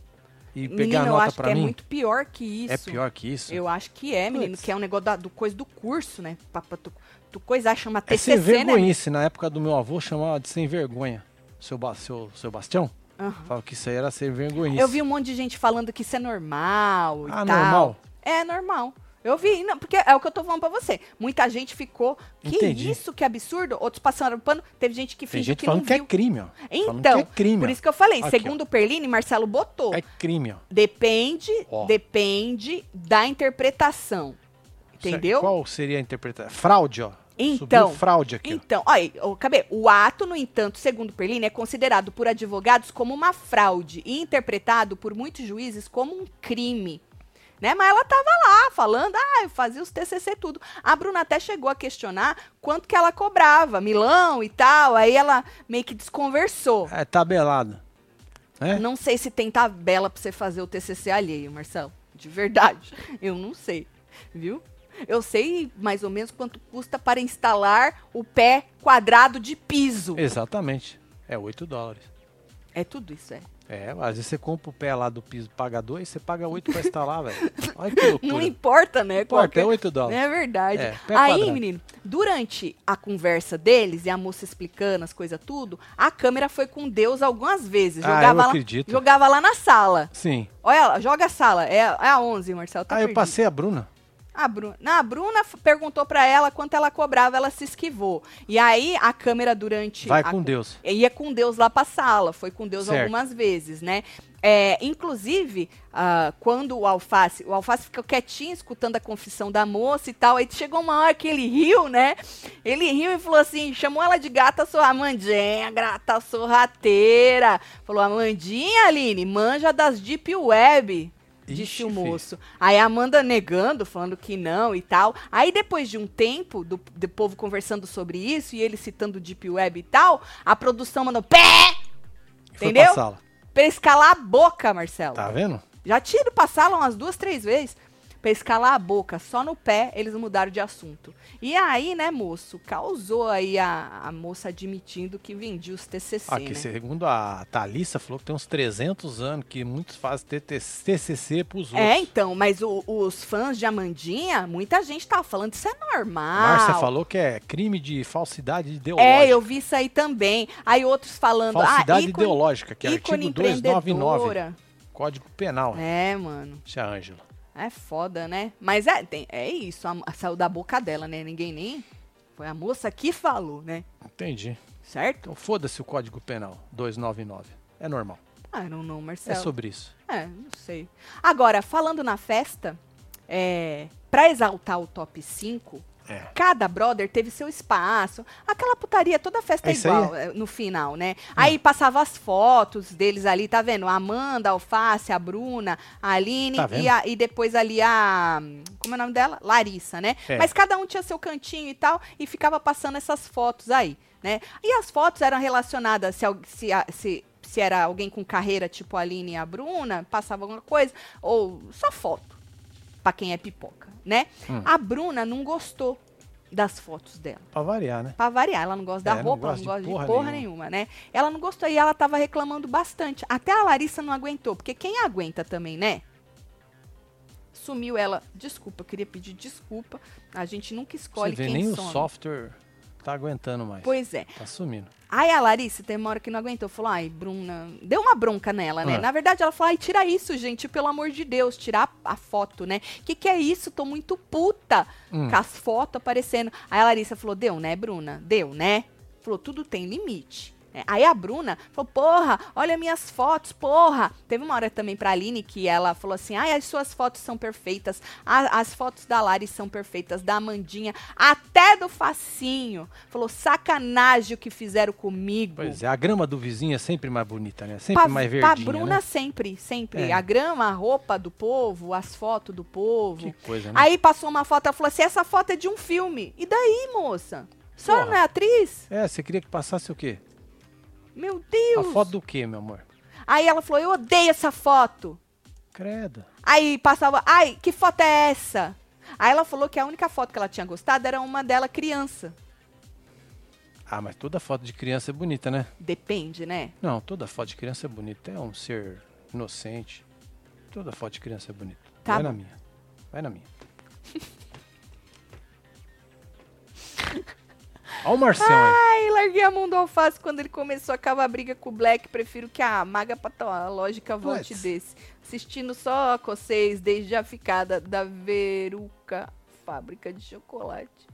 e pegar menino, a eu nota acho pra que é mim. muito pior que isso. É pior que isso? Eu acho que é, menino, Puts. que é um negócio da- do coisa do curso, né? Pra, pra tu, tu coisar chama É sem TCC, né? vergonhice. Na época do meu avô chamava de sem vergonha. Seu, ba seu, seu Bastião? Aham. Falava que isso aí era sem vergonhice. Eu vi um monte de gente falando que isso é normal e Ah, tal. normal? É normal. Eu vi, não, porque é o que eu tô falando pra você. Muita gente ficou, que Entendi. isso, que absurdo. Outros passaram pano. Teve gente que Tem fingiu gente que não falando que é viu. crime, ó. Então, é crime, por ó. isso que eu falei, Aqui, segundo o Perline, Marcelo botou. É crime, ó. Depende, Ó. depende da interpretação. Entendeu? Qual seria a interpretação? Fraude, ó. Então, Subiu fraude aqui, ó. Então, olha, ô, Cabê, o ato, no entanto, segundo Perline, é considerado por advogados como uma fraude e interpretado por muitos juízes como um crime. Né? Mas ela tava lá falando, ah, eu fazia os TCC tudo. A Bruna até chegou a questionar quanto que ela cobrava, milão e tal. Aí ela meio que desconversou. É tabelado. É? Não sei se tem tabela pra você fazer o TCC alheio, Marcelo. De verdade. Eu não sei. Viu? Eu sei mais ou menos quanto custa para instalar o pé quadrado de piso. Exatamente. É 8 dólares. É tudo isso, é. É, às vezes você compra o pé lá do piso, paga 2, você paga 8 pra instalar, velho. Olha que loucura. Não importa, né? Importa, qualquer- é 8 dólares. É verdade. É, Aí, quadrado. menino, durante a conversa deles e a moça explicando as coisas tudo, a câmera foi com Deus algumas vezes. Ah, Jogava, eu lá, acredito. jogava lá na sala. Sim. Olha lá, joga a sala. É, é a 11, Marcelo. Tá ah, eu perdido. passei a Bruna. A Bruna, a Bruna perguntou pra ela quanto ela cobrava, ela se esquivou. E aí a câmera durante Vai a com Deus. ia com Deus lá pra sala, foi com Deus Certo. algumas vezes, né? É, inclusive, ah, quando o Alface, o Alface ficou quietinho escutando a confissão da moça e tal, aí chegou uma hora que ele riu, né? Ele riu e falou assim, chamou ela de gata sorra, Amandinha, gata sorrateira. Falou, Amandinha, Aline, manja das deep web. Disse Ixi, o moço. Aí a Amanda negando, falando que não e tal. Aí depois de um tempo, do, do povo conversando sobre isso e ele citando Deep Web e tal, a produção mandou pé E foi Entendeu? pra sala. pra escalar a boca, Marcelo. Tá vendo? Já tiro pra sala umas duas, três vezes. Pra escalar a boca, só no pé eles mudaram de assunto. E aí, né, moço, causou aí a, a moça admitindo que vendia os TCC, Aqui, né? segundo a Thalissa, falou que tem uns 300 anos que muitos fazem TCC pros outros. É, então, mas o- os fãs de Amandinha, muita gente tava falando, isso é normal. Márcia falou que é crime de falsidade ideológica. É, eu vi isso aí também. Aí outros falando, Falsidade ah, ícone, ideológica, que é artigo 299, empreendedora. Código Penal. É, mano. Tia Ângela. É foda, né? Mas é, tem- é isso, a, a- saiu da boca dela, né? Ninguém nem. Foi a moça que falou, né? Entendi. Certo? Então foda-se o Código Penal 299. É normal. Ah, não, não, É Marcelo. sobre isso. É, não sei. Agora, falando na festa, é, pra exaltar o top 5, É. cada brother teve seu espaço. Aquela putaria, toda festa É é isso aí? igual é, no final, né? Aí passava as fotos deles ali, tá vendo? A Amanda, a Alface, a Bruna, a Aline Tá e, a- e depois ali a. Como é o nome dela? Larissa, né? É. Mas cada um tinha seu cantinho e tal, e ficava passando essas fotos aí, né? E as fotos eram relacionadas, se, se, se, se era alguém com carreira, tipo a Aline e a Bruna, passava alguma coisa, ou só foto, pra quem é pipoca, né? Hum. A Bruna não gostou das fotos dela. Pra variar, né? Pra variar, ela não gosta da É, não roupa, ela gosta não de gosta de porra porra, nenhuma. nenhuma. né? Ela não gostou e ela tava reclamando bastante. Até a Larissa não aguentou, porque quem aguenta também, né? Sumiu ela. Desculpa, eu queria pedir desculpa. A gente nunca escolhe Você vê, quem nem some. o software tá aguentando mais. Pois é. Tá sumindo. Aí a Larissa tem uma hora que não aguentou, falou, ai, Bruna, deu uma bronca nela, né? Ah. Na verdade, ela falou, ai, tira isso, gente, pelo amor de Deus, tirar a, a foto, né? Que que é isso? Tô muito puta Hum. com as fotos aparecendo. Aí a Larissa falou, deu, né, Bruna? Deu, né? Falou, tudo tem limite. Né? Aí a Bruna falou, porra, olha minhas fotos, porra. Teve uma hora também pra Aline que ela falou assim, ai, as suas fotos são perfeitas, a- as fotos da Lari são perfeitas, da Amandinha, até do Facinho. Falou, sacanagem o que fizeram comigo. Pois é, a grama do vizinho é sempre mais bonita, né? Sempre Pra, mais pra verdinha, Bruna né? sempre, sempre. É. A grama, a roupa do povo, as fotos do povo. Que coisa, né? Aí passou uma foto, ela falou assim, essa foto é de um filme. E daí, moça? Porra. não é atriz? É, você queria que passasse o quê? Meu Deus! A foto do quê, meu amor? Aí ela falou, eu odeio essa foto. Credo. Aí passava, ai, que foto é essa? Aí ela falou que a única foto que ela tinha gostado era uma dela criança. Ah, mas toda foto de criança é bonita, né? Depende, né? Não, toda foto de criança é bonita. É um ser inocente. Toda foto de criança é bonita. Tá Vai bom. na minha. Vai na minha. Olha o Marcelo aí. Ai, larguei a mão do alface quando ele começou a cavar briga com o Black. Prefiro que a maga patológica volte Puts. desse. Assistindo só com vocês desde a ficada da Veruca Fábrica de Chocolate.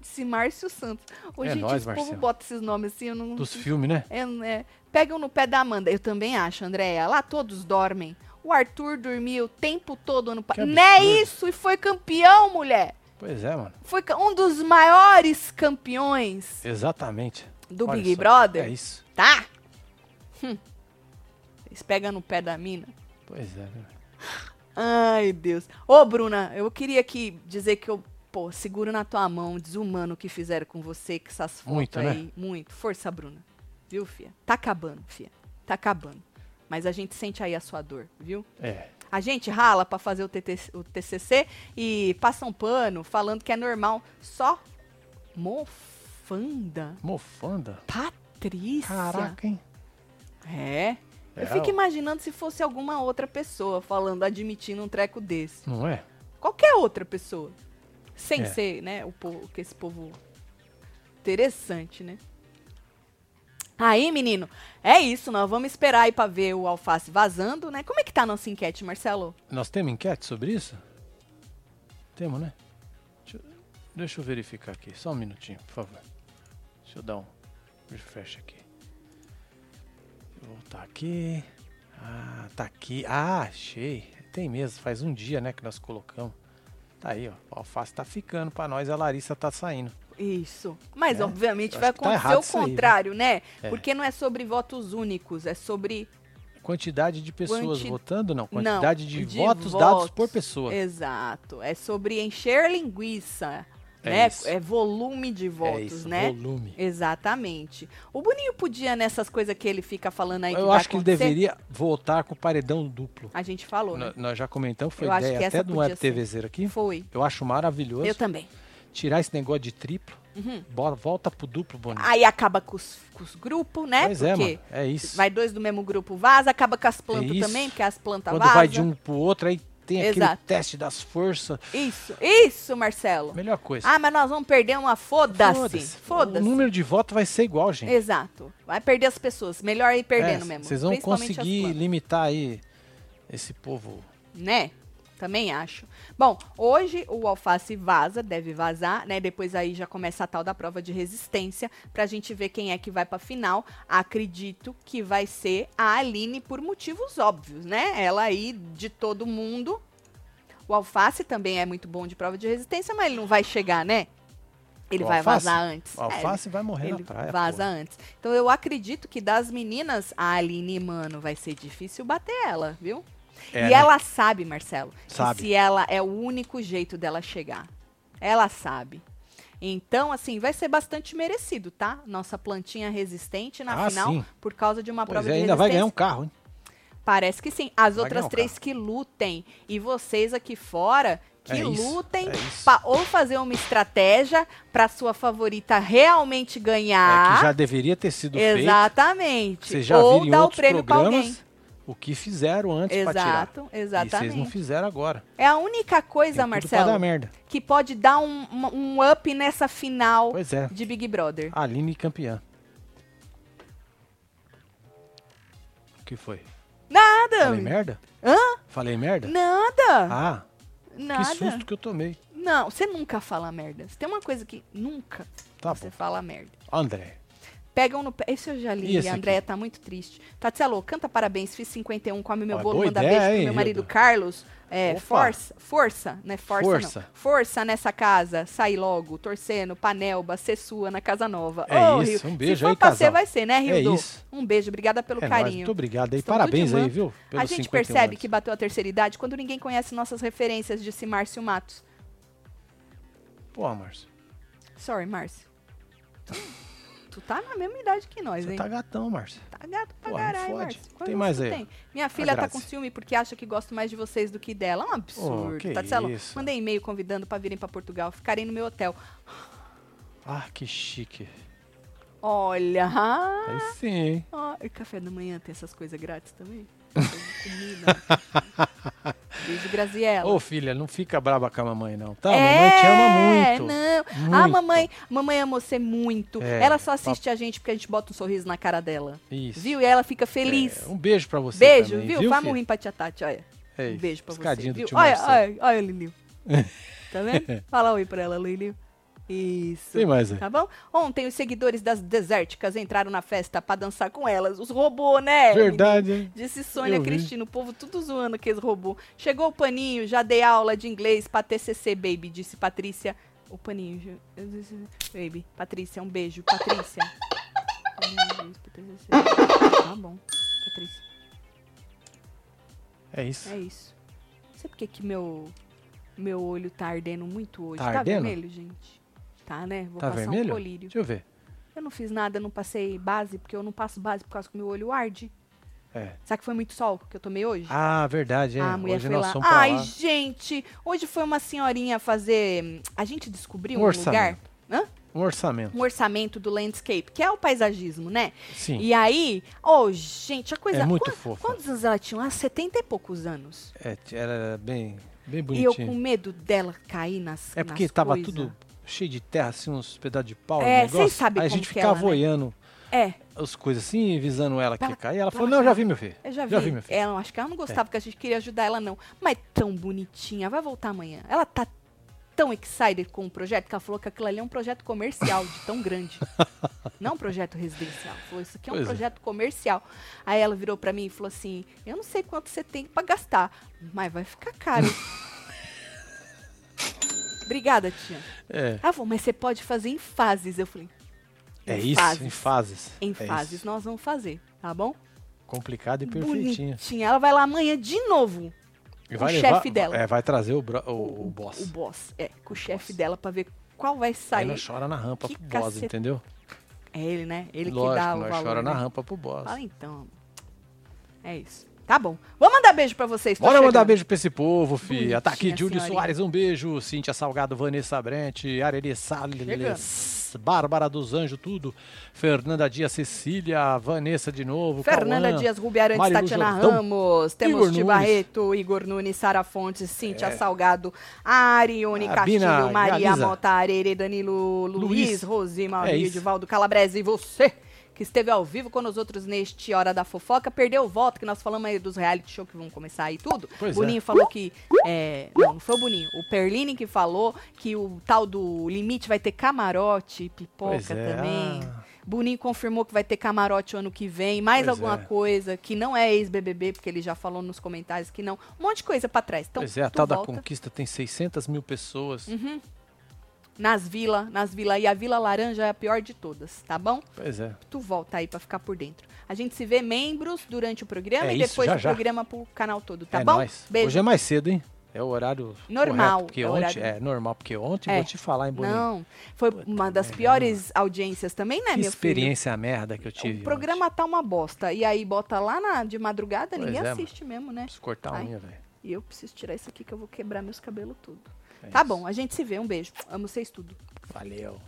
Disse Márcio Santos. Ô, É gente, nóis, esse povo bota esses nomes assim, eu não... Dos filmes, né? É, é, pegam no pé da Amanda. Eu também acho, Andréia. Lá todos dormem. O Arthur dormiu o tempo todo ano passado. Não é isso? E foi campeão, mulher. Pois é, mano. Foi um dos maiores campeões Exatamente. do Olha Big só. Brother. É isso. Tá? Hum. Eles pegam no pé da mina. Pois é. né? Ai, Deus. Ô, Bruna, eu queria aqui dizer que eu, pô, seguro na tua mão, desumano o que fizeram com você, com essas fotos Muito, né? aí. Muito. Força, Bruna. Viu, fia? Tá acabando, fia. Tá acabando. Mas a gente sente aí a sua dor, viu? É. A gente rala pra fazer o, TT o TCC e passa um pano falando que é normal. Só mofanda. Mofanda? Patrícia. Caraca, hein? É. Eu É, fico ó. imaginando se fosse alguma outra pessoa falando, admitindo um treco desse. Não é? Qualquer outra pessoa. Sem É. ser, né, o povo, que esse povo interessante, né? Aí, menino, é isso, nós vamos esperar aí pra ver o alface vazando, né? Como é que tá a nossa enquete, Marcelo? Nós temos enquete sobre isso? Temos, né? Deixa, eu- deixa eu verificar aqui. Só um minutinho, por favor. Deixa eu dar um refresh aqui. Voltar aqui. Ah, tá aqui. Ah, achei. Tem mesmo. Faz um dia, né, que nós colocamos. Tá aí, ó. O alface tá ficando pra nós. A Larissa tá saindo. Isso. Mas, É, obviamente, eu vai tá acontecer errado o isso aí, né? contrário, né? É. Porque não é sobre votos únicos, é sobre. Quantidade de pessoas Quanti- votando, não. Não, Quantidade de, de votos, dados votos. por pessoa. Exato. É sobre encher linguiça. É né? isso. é volume de votos, é isso, né? volume. Exatamente. O Boninho podia, nessas coisas que ele fica falando aí Eu acho que ele deveria voltar com o paredão duplo. A gente falou, né? Nó- Nós já comentamos, foi Eu ideia até do Web ser. TVzeiro aqui. Foi. Eu acho maravilhoso. Eu também. Tirar esse negócio de triplo. Uhum. Bora, volta pro duplo, Boninho. Aí acaba com os, com os grupos, né? pois é, Porque mano. É isso. vai dois do mesmo grupo, vaza, acaba com as plantas isso. também, porque as plantas Quando vazam. vai de um pro outro, aí tem aquele Exato. teste das forças. Isso, isso, Marcelo. Melhor coisa. Ah, mas nós vamos perder uma foda-se. Foda-se. Foda-se. O número de votos vai ser igual, gente. Exato. Vai perder as pessoas. Melhor ir perdendo É, mesmo. Vocês vão conseguir limitar aí esse povo. né? Também acho. Bom, hoje o alface vaza, deve vazar, né? Depois aí já começa a tal da prova de resistência pra gente ver quem é que vai pra final. Acredito que vai ser a Aline por motivos óbvios, né? Ela aí de todo mundo. O alface também é muito bom de prova de resistência, mas ele não vai chegar, né? Ele O vai alface? vazar antes. O É, alface vai morrer ele na praia. vaza porra. antes. Então eu acredito que das meninas, a Aline, mano, vai ser difícil bater ela, viu? É, e né? ela sabe, Marcelo, Sabe. que se ela é o único jeito dela chegar. Ela sabe. Então, assim, vai ser bastante merecido, tá? Nossa plantinha resistente na Ah, final, sim. por causa de uma Pois prova é, de ainda vai ganhar um carro, hein? Parece que sim. As Vai outras um três que lutem e vocês aqui fora que É lutem é isso. pra ou fazer uma estratégia pra sua favorita realmente ganhar. É que já deveria ter sido feito. Exatamente. Vocês já ou dar o prêmio pra alguém. O que fizeram antes pra tirar. Exato, E vocês exatamente. não fizeram agora. É a única coisa, Marcelo, merda. que pode dar um, um up nessa final Pois é. de Big Brother. Aline campeã. O que foi? Nada! Falei merda? Hã? Falei merda? Nada! Ah, nada. que susto que eu tomei. Não, você nunca fala merda. Se tem uma coisa que nunca Tá você bom. fala merda. André. Pegam no pé. Esse eu já li, a aqui? Andréia tá muito triste. Tatselo, canta parabéns, fiz 51, come meu Ó, bolo, manda ideia, beijo pro hein, meu marido Hilda? Carlos. É, Opa. força, força, né? Força, Força. não. Força nessa casa, sai logo, torcendo, panelba, ser sua na casa nova. É Ô, isso, Rio, um beijo Se for aí, pra casal. ser, vai ser, né, É Rildo? isso. Um beijo, obrigada pelo É nóis, carinho. muito obrigado aí. Parabéns aí, viu? A gente 51 percebe anos. que bateu a terceira idade quando ninguém conhece nossas referências, disse Márcio Matos. Pô, Márcio. Sorry, Márcio. Tu tá na mesma idade que nós, Você hein? tá gatão, Márcio. Tá gato pra Pô, caralho. Márcio. Tem mais aí, tem? Minha filha tá com ciúme porque acha que gosto mais de vocês do que dela. É um absurdo. que Tatselo, isso. mandei e-mail convidando pra virem pra Portugal, ficarem no meu hotel. Ah, que chique. Olha. Aí sim, hein? ah, e café da manhã tem essas coisas grátis também? Comida. Beijo, Graziela. Ô, filha, não fica braba com a mamãe, não, tá? A é, mamãe te ama muito. Não. Muito. A mamãe, mamãe amou você muito. É, ela só assiste a gente porque a gente bota um sorriso na cara dela. Isso. Viu? E ela fica feliz. É, um beijo pra você beijo, também, viu? viu, um rim pra tia Tati, olha. É um isso, beijo pra você. piscadinha do Viu? tio Olha, Marcelo. olha, olha, Lilinho. Tá vendo? Fala oi pra ela, Lilinho. Isso. Tem mais aí. Tá bom? Ontem os seguidores das desérticas entraram na festa pra dançar com elas. Os robôs, né? Verdade, hein? Disse Sônia. Cristina, o povo tudo zoando aqueles robôs. Chegou o paninho, já dei aula de inglês pra TCC, baby, disse Patrícia. O paninho, baby. Patrícia, um beijo. Patrícia. Tá bom, Patrícia. É isso. É isso. Não sei por que que meu, meu olho tá ardendo muito hoje. Tá Tá, ardendo? vermelho, gente? Tá, né? Vou Tá passar vermelho? um colírio. Deixa eu ver. Eu não fiz nada, não passei base, porque eu não passo base por causa que meu olho arde. É. Sabe que foi muito sol que eu tomei hoje? Ah, verdade, é. a mulher Hoje foi lá. Ai, lá. gente, hoje foi uma senhorinha fazer. A gente descobriu Um um, orçamento. lugar, Hã? Um orçamento. um orçamento do landscape, que é o paisagismo, né? Sim. E aí, ô, gente, a coisa. É muito fofa. Quantos anos ela tinha? Ah, 70 e poucos anos. É, era bem, bem E eu com medo dela cair nas. É porque nas tava coisa. tudo cheio de terra, assim, uns pedaços de pau. É, vocês sabem Aí a gente é ficava lá, né? olhando É, as coisas assim, visando ela que ia cair. Ela falou, não, já vi, meu filho. eu já vi. Já vi, meu filho. ela, acho que ela não gostava que a gente queria ajudar ela, não. Mas tão bonitinha, vai voltar amanhã. Ela tá tão excited com o projeto que ela falou que aquilo ali é um projeto comercial de tão grande. não um projeto residencial. Falou, isso aqui é um Pois é. projeto comercial. Aí ela virou pra mim e falou assim: Eu não sei quanto você tem pra gastar, mas vai ficar caro. Obrigada, tia. É, Ah, mas você pode fazer em fases. Eu falei, é em isso, fases. em fases. Em É fases isso. nós vamos fazer, tá bom? Complicado e perfeitinho. Bonitinha. Ela vai lá amanhã de novo. E o chefe dela. É, vai trazer o, bro- o, o boss. O boss. É, com o chefe dela pra ver qual vai sair. nós chora na rampa Que pro boss, entendeu? É ele, né? Ele Lógico, que dá o valor. chora na né? rampa pro boss. Fala então. É isso. Tá bom. Vamos mandar beijo pra vocês. Bora mandar chegando. beijo pra esse povo, filha. Tá aqui Júlio. Soares, um beijo. Cíntia Salgado, Vanessa Brente, Areli Salles, Bárbara dos Anjos, tudo. Fernanda Dias, Cecília, Vanessa de novo. Fernanda. Dias Rubiarantes, Marilu Tatiana Jordão, Ramos, temos Igor. Barreto, Igor Nunes, Sara Fontes, Cíntia Salgado, Arione Castilho, Maria. Mota Arere, Danilo Luiz, Luiz. Rosi, É Maurício, isso. Edivaldo Calabrese e você que esteve ao vivo com nós outros neste Hora da Fofoca, perdeu o voto, que nós falamos aí dos reality show que vão começar aí tudo. Pois é. Boninho falou que, é, não, não foi o Boninho, o Perline que falou que o tal do limite vai ter camarote, pipoca é, também. ah. Boninho confirmou que vai ter camarote o ano que vem, mais Pois alguma é. coisa que não é ex-BBB, porque ele já falou nos comentários que não. Um monte de coisa pra trás. Então, Pois é, a tal da volta Uhum. conquista tem 600 mil pessoas. Nas vilas, nas vilas. E a Vila Laranja é a pior de todas, tá bom? Pois é. Tu volta aí pra ficar por dentro. A gente se vê membros durante o programa É e isso, depois já, do já. programa pro canal todo, tá é bom? nóis. Beijo. Hoje é mais cedo, hein? É o horário Normal, correto, porque é o ontem horário- é normal, porque ontem É. vou te falar em Boninho. Não, foi uma das piores audiências também, né, que meu filho? experiência merda que eu tive. O programa tá uma bosta. E aí bota lá na, de madrugada, Pois ninguém é, assiste mesmo, né? ontem. Preciso cortar a Ai. unha, velho. E eu preciso tirar isso aqui que eu vou quebrar meus cabelos tudo. É tá bom, a gente se vê. Um beijo. Amo vocês tudo. Valeu.